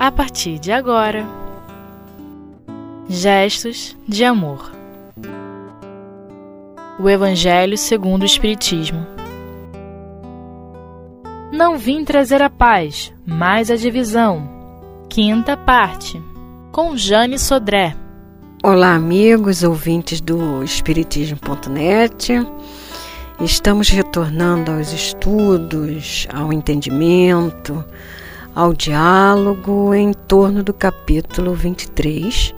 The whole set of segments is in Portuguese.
a partir de agora. Gestos de amor. O Evangelho segundo o Espiritismo. Não vim trazer a paz, mas a divisão. Quinta parte. Com Jane Sodré. Olá, amigos, ouvintes do Espiritismo.net. Estamos retornando aos estudos, ao entendimento, ao diálogo em torno do capítulo 23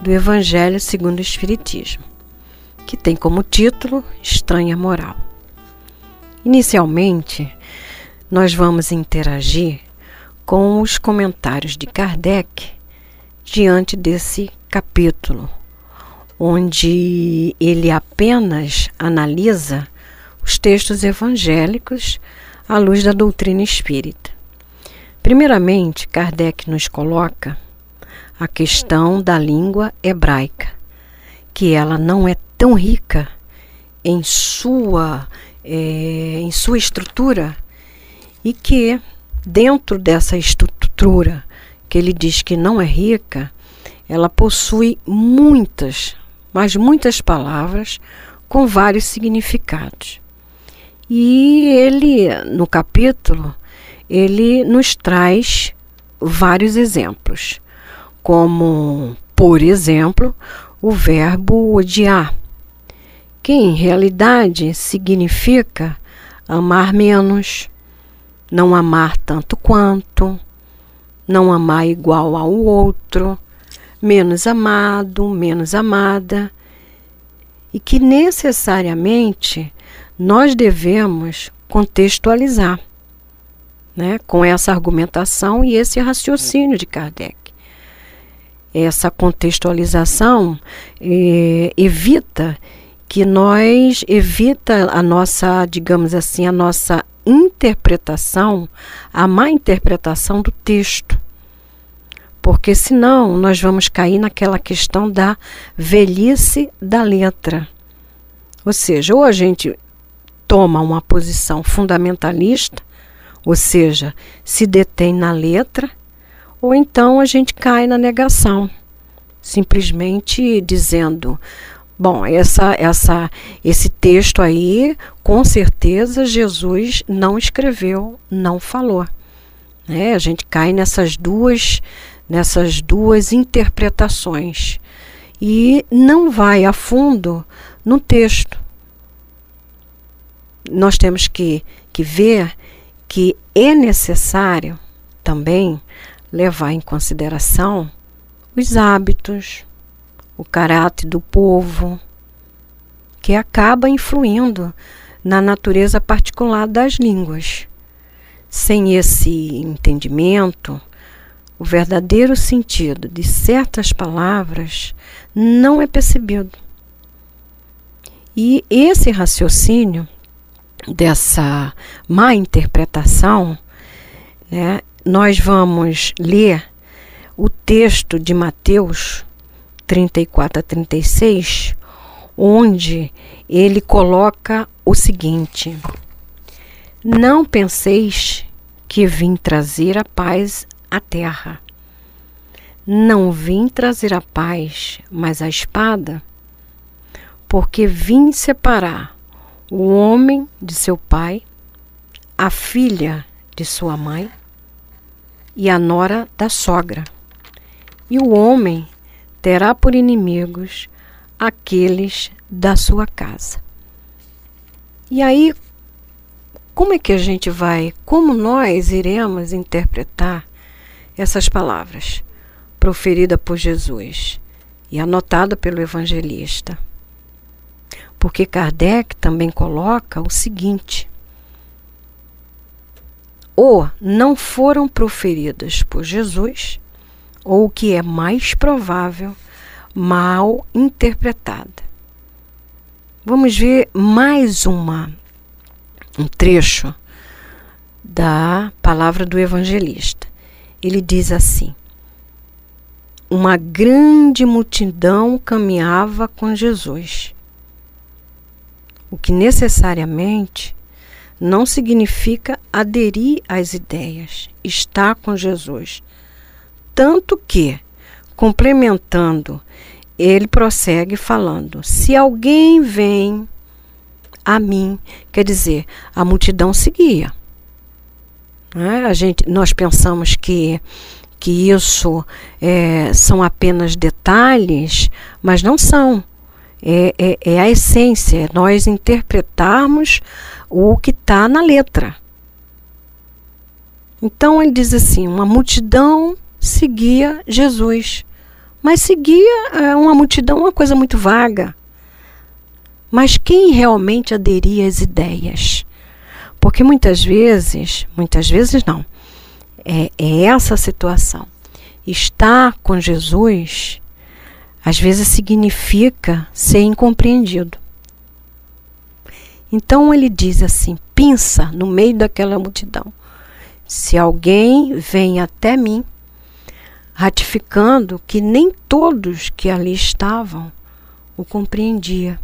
do Evangelho segundo o Espiritismo, que tem como título Estranha Moral. Inicialmente, nós vamos interagir com os comentários de Kardec diante desse capítulo, onde ele apenas analisa os textos evangélicos à luz da doutrina espírita. Primeiramente, Kardec nos coloca a questão da língua hebraica, que ela não é tão rica em sua, é, em sua estrutura e que, dentro dessa estrutura que ele diz que não é rica, ela possui muitas, mas muitas palavras com vários significados. E ele, no capítulo, ele nos traz vários exemplos, como, por exemplo, o verbo odiar, que em realidade significa amar menos, não amar tanto quanto, não amar igual ao outro, menos amado, menos amada, e que necessariamente nós devemos contextualizar né, com essa argumentação e esse raciocínio de Kardec. Essa contextualização eh, evita que nós evita a nossa, digamos assim, a nossa interpretação, a má interpretação do texto. Porque senão nós vamos cair naquela questão da velhice da letra. Ou seja, ou a gente toma uma posição fundamentalista, ou seja, se detém na letra, ou então a gente cai na negação, simplesmente dizendo: bom, essa, essa, esse texto aí, com certeza Jesus não escreveu, não falou. É, a gente cai nessas duas, nessas duas interpretações e não vai a fundo no texto. Nós temos que, que ver que é necessário também levar em consideração os hábitos, o caráter do povo, que acaba influindo na natureza particular das línguas. Sem esse entendimento, o verdadeiro sentido de certas palavras não é percebido. E esse raciocínio dessa má interpretação, né, nós vamos ler o texto de Mateus 34 a 36, onde ele coloca o seguinte: Não penseis que vim trazer a paz à terra. Não vim trazer a paz, mas a espada, porque vim separar o homem de seu pai, a filha de sua mãe e a nora da sogra. E o homem terá por inimigos aqueles da sua casa. E aí, como é que a gente vai, como nós iremos interpretar essas palavras proferidas por Jesus e anotada pelo evangelista? Porque Kardec também coloca o seguinte: ou não foram proferidas por Jesus, ou o que é mais provável, mal interpretada. Vamos ver mais uma um trecho da palavra do evangelista. Ele diz assim: Uma grande multidão caminhava com Jesus o que necessariamente não significa aderir às ideias, estar com Jesus. Tanto que, complementando, ele prossegue falando: se alguém vem a mim, quer dizer, a multidão seguia. Né? A gente, nós pensamos que que isso é, são apenas detalhes, mas não são. É, é, é a essência, é nós interpretarmos o que está na letra. Então ele diz assim: uma multidão seguia Jesus. Mas seguia é, uma multidão, uma coisa muito vaga. Mas quem realmente aderia às ideias? Porque muitas vezes, muitas vezes não, é, é essa situação. Estar com Jesus, às vezes significa ser incompreendido. Então ele diz assim: pinça no meio daquela multidão. Se alguém vem até mim, ratificando que nem todos que ali estavam o compreendia.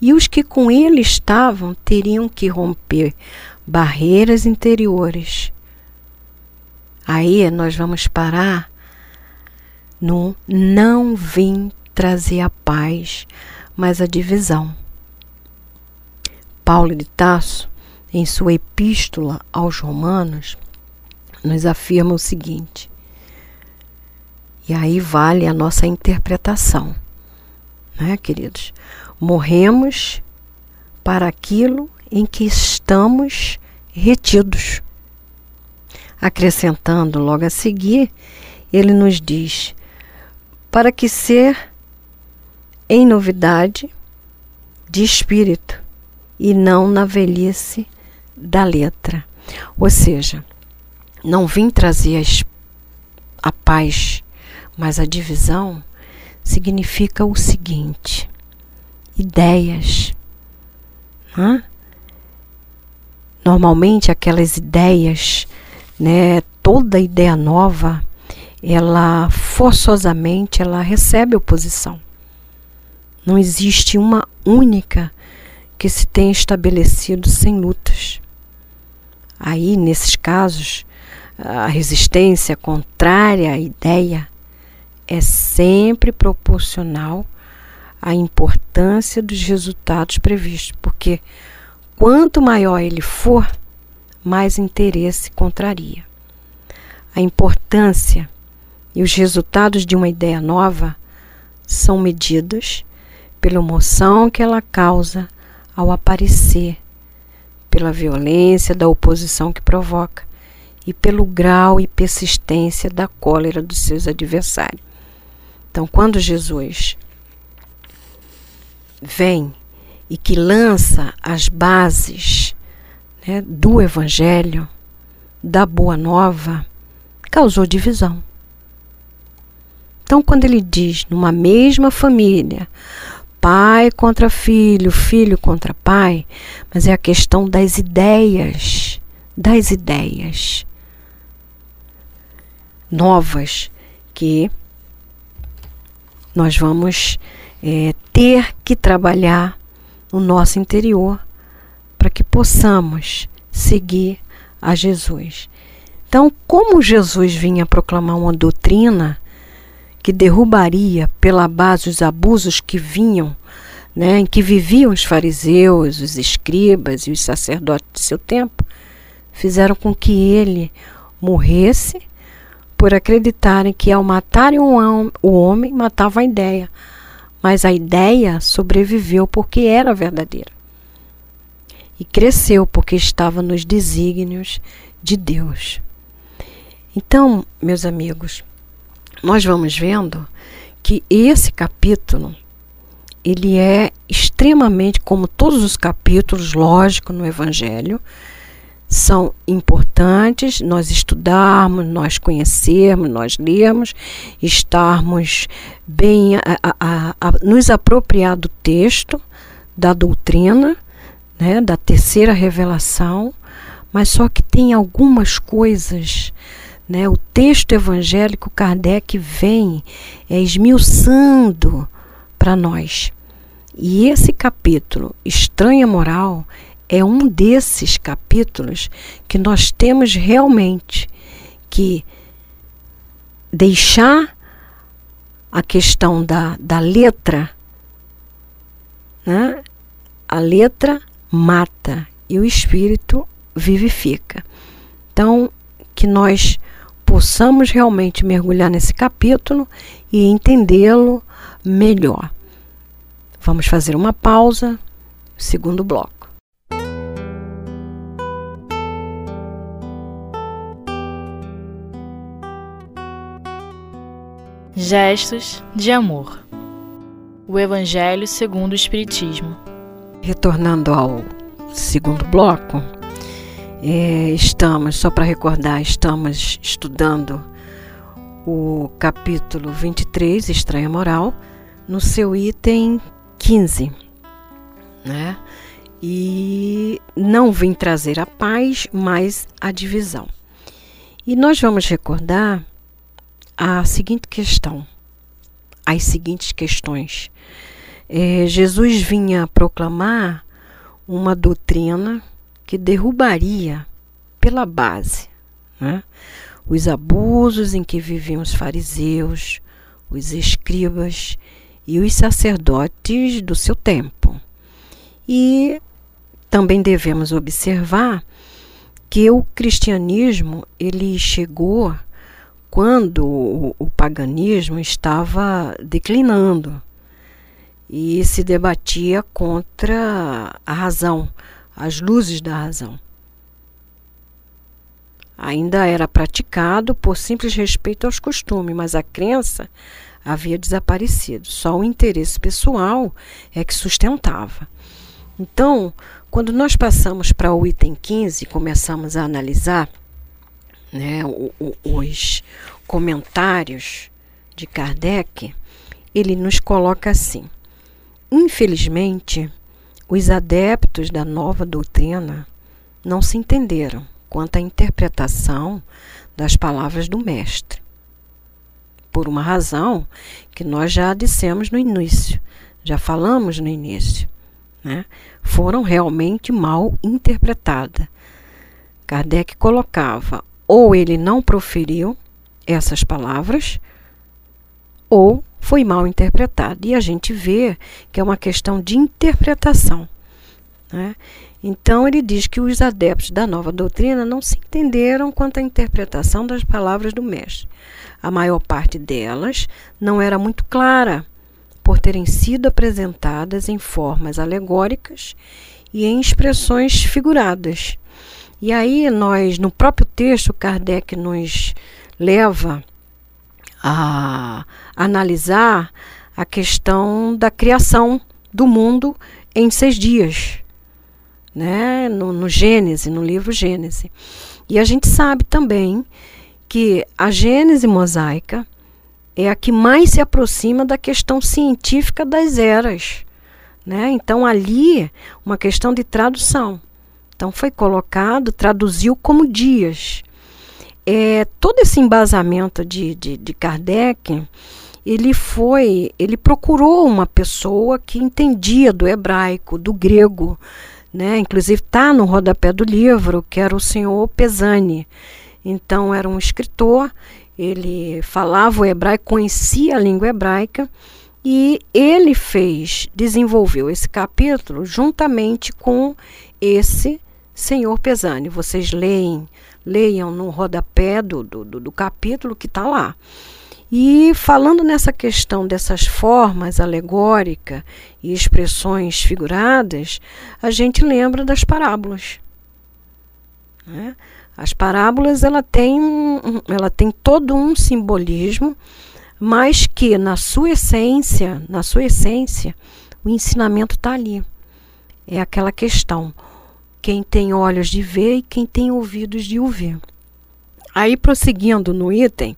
E os que com ele estavam teriam que romper barreiras interiores Aí nós vamos parar no não vim trazer a paz, mas a divisão. Paulo de Tasso, em sua epístola aos Romanos, nos afirma o seguinte: e aí vale a nossa interpretação, né, queridos? Morremos para aquilo em que estamos retidos. Acrescentando logo a seguir, ele nos diz: para que ser em novidade de espírito e não na velhice da letra. Ou seja, não vim trazer a paz, mas a divisão significa o seguinte: ideias. Hã? Normalmente aquelas ideias né, toda ideia nova, ela forçosamente ela recebe oposição. Não existe uma única que se tenha estabelecido sem lutas. Aí, nesses casos, a resistência contrária à ideia é sempre proporcional à importância dos resultados previstos, porque quanto maior ele for, mais interesse contraria. A importância e os resultados de uma ideia nova são medidos pela emoção que ela causa ao aparecer, pela violência da oposição que provoca e pelo grau e persistência da cólera dos seus adversários. Então, quando Jesus vem e que lança as bases né, do Evangelho, da Boa Nova, causou divisão. Então, quando ele diz numa mesma família, pai contra filho, filho contra pai, mas é a questão das ideias, das ideias novas que nós vamos é, ter que trabalhar no nosso interior para que possamos seguir a Jesus. Então, como Jesus vinha proclamar uma doutrina que derrubaria pela base os abusos que vinham, né, em que viviam os fariseus, os escribas e os sacerdotes de seu tempo, fizeram com que ele morresse por acreditarem que ao matarem o homem, matavam a ideia. Mas a ideia sobreviveu porque era verdadeira e cresceu porque estava nos desígnios de Deus. Então, meus amigos, nós vamos vendo que esse capítulo ele é extremamente, como todos os capítulos, lógico, no Evangelho, são importantes nós estudarmos, nós conhecermos, nós lermos, estarmos bem, a, a, a, nos apropriar do texto, da doutrina, né, da terceira revelação, mas só que tem algumas coisas. Né, o texto evangélico Kardec vem é, esmiuçando para nós. E esse capítulo, Estranha Moral, é um desses capítulos que nós temos realmente que deixar a questão da, da letra, né? a letra mata e o espírito vivifica. Então, que nós possamos realmente mergulhar nesse capítulo e entendê-lo melhor. Vamos fazer uma pausa, segundo bloco. Gestos de amor. O Evangelho segundo o Espiritismo. Retornando ao segundo bloco, é, estamos, só para recordar, estamos estudando o capítulo 23, Estranha Moral, no seu item 15, né? E não vim trazer a paz, mas a divisão. E nós vamos recordar a seguinte questão, as seguintes questões. É, Jesus vinha proclamar uma doutrina que derrubaria pela base né, os abusos em que viviam os fariseus, os escribas e os sacerdotes do seu tempo. E também devemos observar que o cristianismo ele chegou quando o, o paganismo estava declinando e se debatia contra a razão, as luzes da razão. Ainda era praticado por simples respeito aos costumes, mas a crença havia desaparecido. Só o interesse pessoal é que sustentava. Então, quando nós passamos para o item 15 e começamos a analisar né, os comentários de Kardec, ele nos coloca assim: infelizmente, os adeptos da nova doutrina não se entenderam quanto à interpretação das palavras do Mestre. Por uma razão que nós já dissemos no início, já falamos no início, né? foram realmente mal interpretadas. Kardec colocava ou ele não proferiu essas palavras, ou foi mal interpretado. E a gente vê que é uma questão de interpretação. Né? Então, ele diz que os adeptos da nova doutrina não se entenderam quanto à interpretação das palavras do Mestre. A maior parte delas não era muito clara, por terem sido apresentadas em formas alegóricas e em expressões figuradas. E aí nós, no próprio texto, Kardec nos leva a analisar a questão da criação do mundo em seis dias, né? no, no Gênese, no livro Gênese. E a gente sabe também que a Gênese mosaica é a que mais se aproxima da questão científica das eras. Né? Então, ali, uma questão de tradução. Então foi colocado, traduziu como dias. É, todo esse embasamento de, de, de Kardec, ele foi, ele procurou uma pessoa que entendia do hebraico, do grego, né? Inclusive está no rodapé do livro, que era o senhor Pesani. Então era um escritor, ele falava o hebraico, conhecia a língua hebraica e ele fez, desenvolveu esse capítulo juntamente com esse Senhor Pesani. Vocês leem, leiam no rodapé do, do, do capítulo que está lá. E falando nessa questão dessas formas alegóricas e expressões figuradas, a gente lembra das parábolas. Né? As parábolas ela tem, ela tem todo um simbolismo, mas que na sua essência, na sua essência, o ensinamento está ali. É aquela questão quem tem olhos de ver e quem tem ouvidos de ouvir. Aí, prosseguindo no item,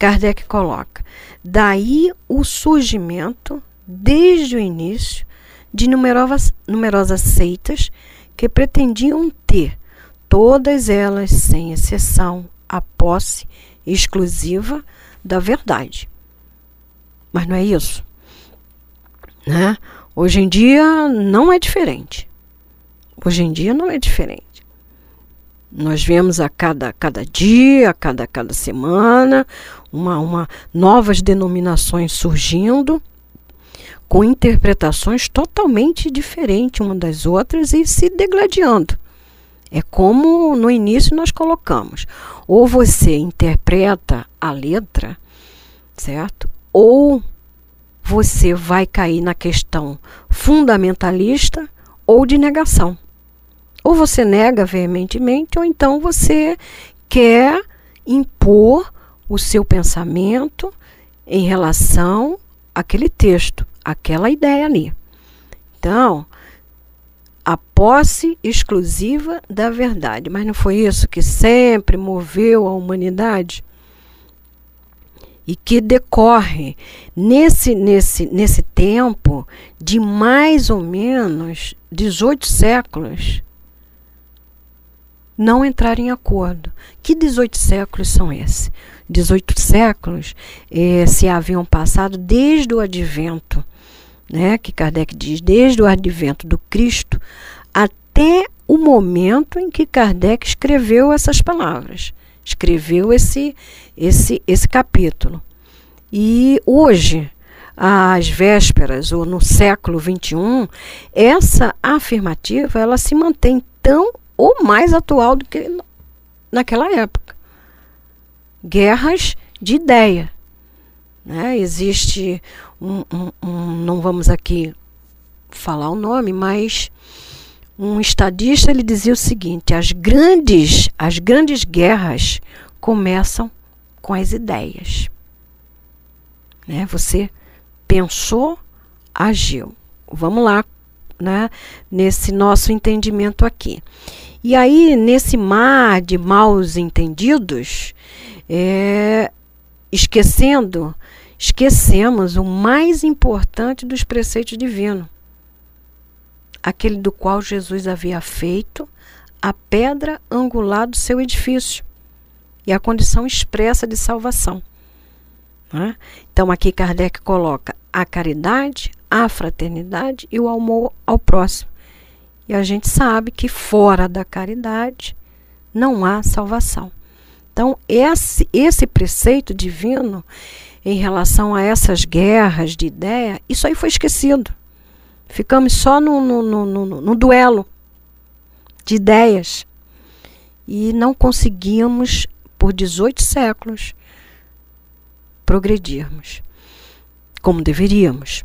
Kardec coloca: daí o surgimento, desde o início, de numerosas, numerosas seitas que pretendiam ter, todas elas, sem exceção, a posse exclusiva da verdade. Mas não é isso. Né? Hoje em dia não é diferente. Hoje em dia não é diferente. Nós vemos a cada, cada dia, a cada, cada semana, uma, uma, novas denominações surgindo, com interpretações totalmente diferentes uma das outras e se degladiando. É como no início nós colocamos: ou você interpreta a letra, certo? Ou você vai cair na questão fundamentalista ou de negação. Ou você nega veementemente, ou então você quer impor o seu pensamento em relação àquele texto, àquela ideia ali. Então, a posse exclusiva da verdade. Mas não foi isso que sempre moveu a humanidade? E que decorre nesse, nesse, nesse tempo de mais ou menos 18 séculos não entrar em acordo. Que 18 séculos são esses? 18 séculos eh, se haviam passado desde o advento, né, que Kardec diz, desde o advento do Cristo até o momento em que Kardec escreveu essas palavras, escreveu esse, esse, esse capítulo. E hoje, às vésperas ou no século XXI, essa afirmativa ela se mantém tão ou mais atual do que naquela época. Guerras de ideia. Né? Existe um, um, um, não vamos aqui falar o nome, mas um estadista ele dizia o seguinte: as grandes, as grandes guerras começam com as ideias. Né? Você pensou, agiu. Vamos lá, né? Nesse nosso entendimento aqui. E aí, nesse mar de maus entendidos, é, esquecendo, esquecemos o mais importante dos preceitos divinos, aquele do qual Jesus havia feito a pedra angular do seu edifício e a condição expressa de salvação. Né? Então, aqui Kardec coloca a caridade, a fraternidade e o amor ao próximo. E a gente sabe que fora da caridade não há salvação. Então, esse, esse preceito divino em relação a essas guerras de ideia, isso aí foi esquecido. Ficamos só no, no, no, no, duelo de ideias. E não conseguimos, por 18 séculos, progredirmos como deveríamos.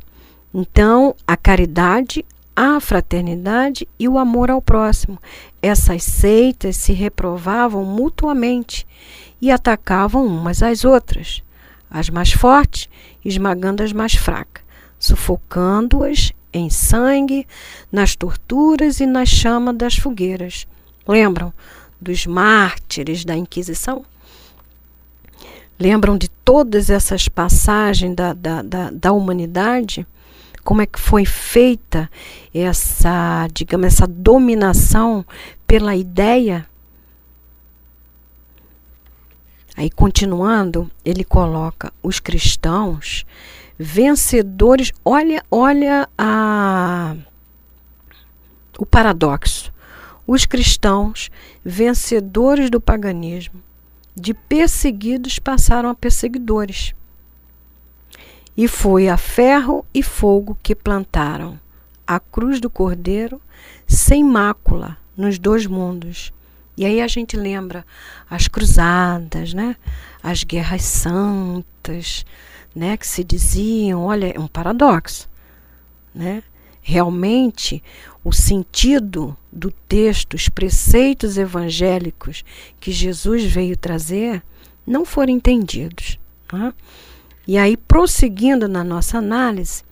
Então, a caridade, a fraternidade e o amor ao próximo. Essas seitas se reprovavam mutuamente e atacavam umas às outras, as mais fortes esmagando as mais fracas, sufocando-as em sangue, nas torturas e na chama das fogueiras. Lembram dos mártires da Inquisição? Lembram de todas essas passagens da, da, da, da humanidade? Como é que foi feita essa, digamos, essa dominação pela ideia. Aí continuando, ele coloca os cristãos vencedores. Olha, olha a o paradoxo. Os cristãos vencedores do paganismo, de perseguidos passaram a perseguidores. E foi a ferro e fogo que plantaram a cruz do Cordeiro sem mácula nos dois mundos. E aí a gente lembra as cruzadas, né? As guerras santas, né, que se diziam, olha, é um paradoxo, né? Realmente, o sentido do texto, os preceitos evangélicos que Jesus veio trazer, não foram entendidos. Né? E aí, prosseguindo na nossa análise,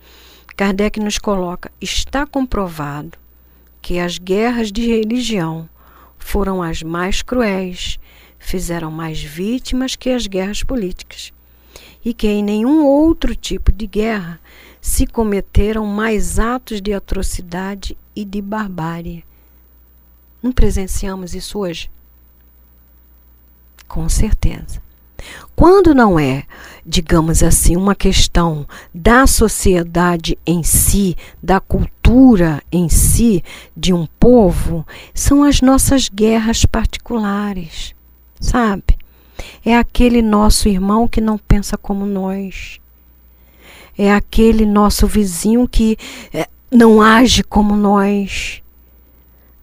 Kardec nos coloca: está comprovado que as guerras de religião foram as mais cruéis, fizeram mais vítimas que as guerras políticas, e que em nenhum outro tipo de guerra se cometeram mais atos de atrocidade e de barbárie. Não presenciamos isso hoje? Com certeza. Quando não é, digamos assim, uma questão da sociedade em si, da cultura, em si de um povo são as nossas guerras particulares, sabe? É aquele nosso irmão que não pensa como nós. É aquele nosso vizinho que é, não age como nós.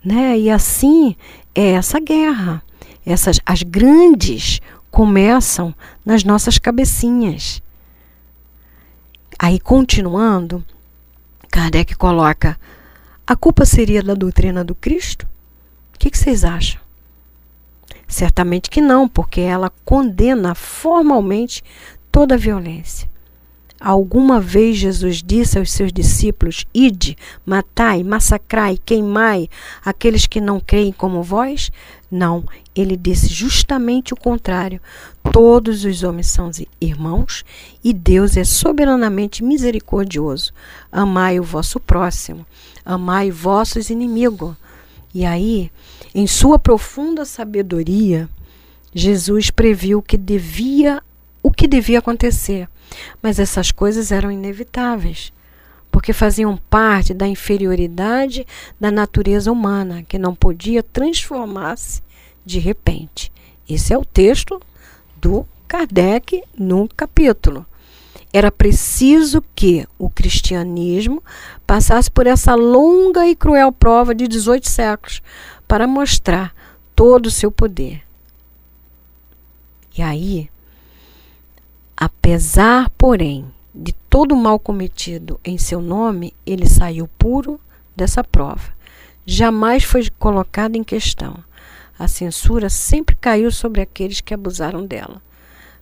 Né? E assim é essa guerra. Essas as grandes começam nas nossas cabecinhas. Aí continuando, Kardec coloca: a culpa seria da doutrina do Cristo? O que, vocês acham? Certamente que não, porque ela condena formalmente toda a violência. Alguma vez Jesus disse aos seus discípulos: Ide, matai, massacrai, queimai aqueles que não creem como vós? Não, ele disse justamente o contrário. Todos os homens são irmãos e Deus é soberanamente misericordioso. Amai o vosso próximo, amai vossos inimigos. E aí, em sua profunda sabedoria, Jesus previu que devia o que devia acontecer mas essas coisas eram inevitáveis, porque faziam parte da inferioridade da natureza humana, que não podia transformar-se de repente. Esse é o texto do Kardec no capítulo. Era preciso que o cristianismo passasse por essa longa e cruel prova de 18 séculos para mostrar todo o seu poder. E aí, Apesar, porém, de todo o mal cometido em seu nome, ele saiu puro dessa prova. Jamais foi colocado em questão. A censura sempre caiu sobre aqueles que abusaram dela.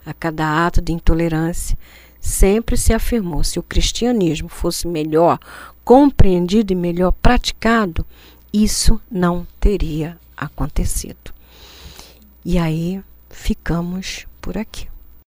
A cada ato de intolerância, sempre se afirmou: se o cristianismo fosse melhor compreendido e melhor praticado, isso não teria acontecido. E aí ficamos por aqui.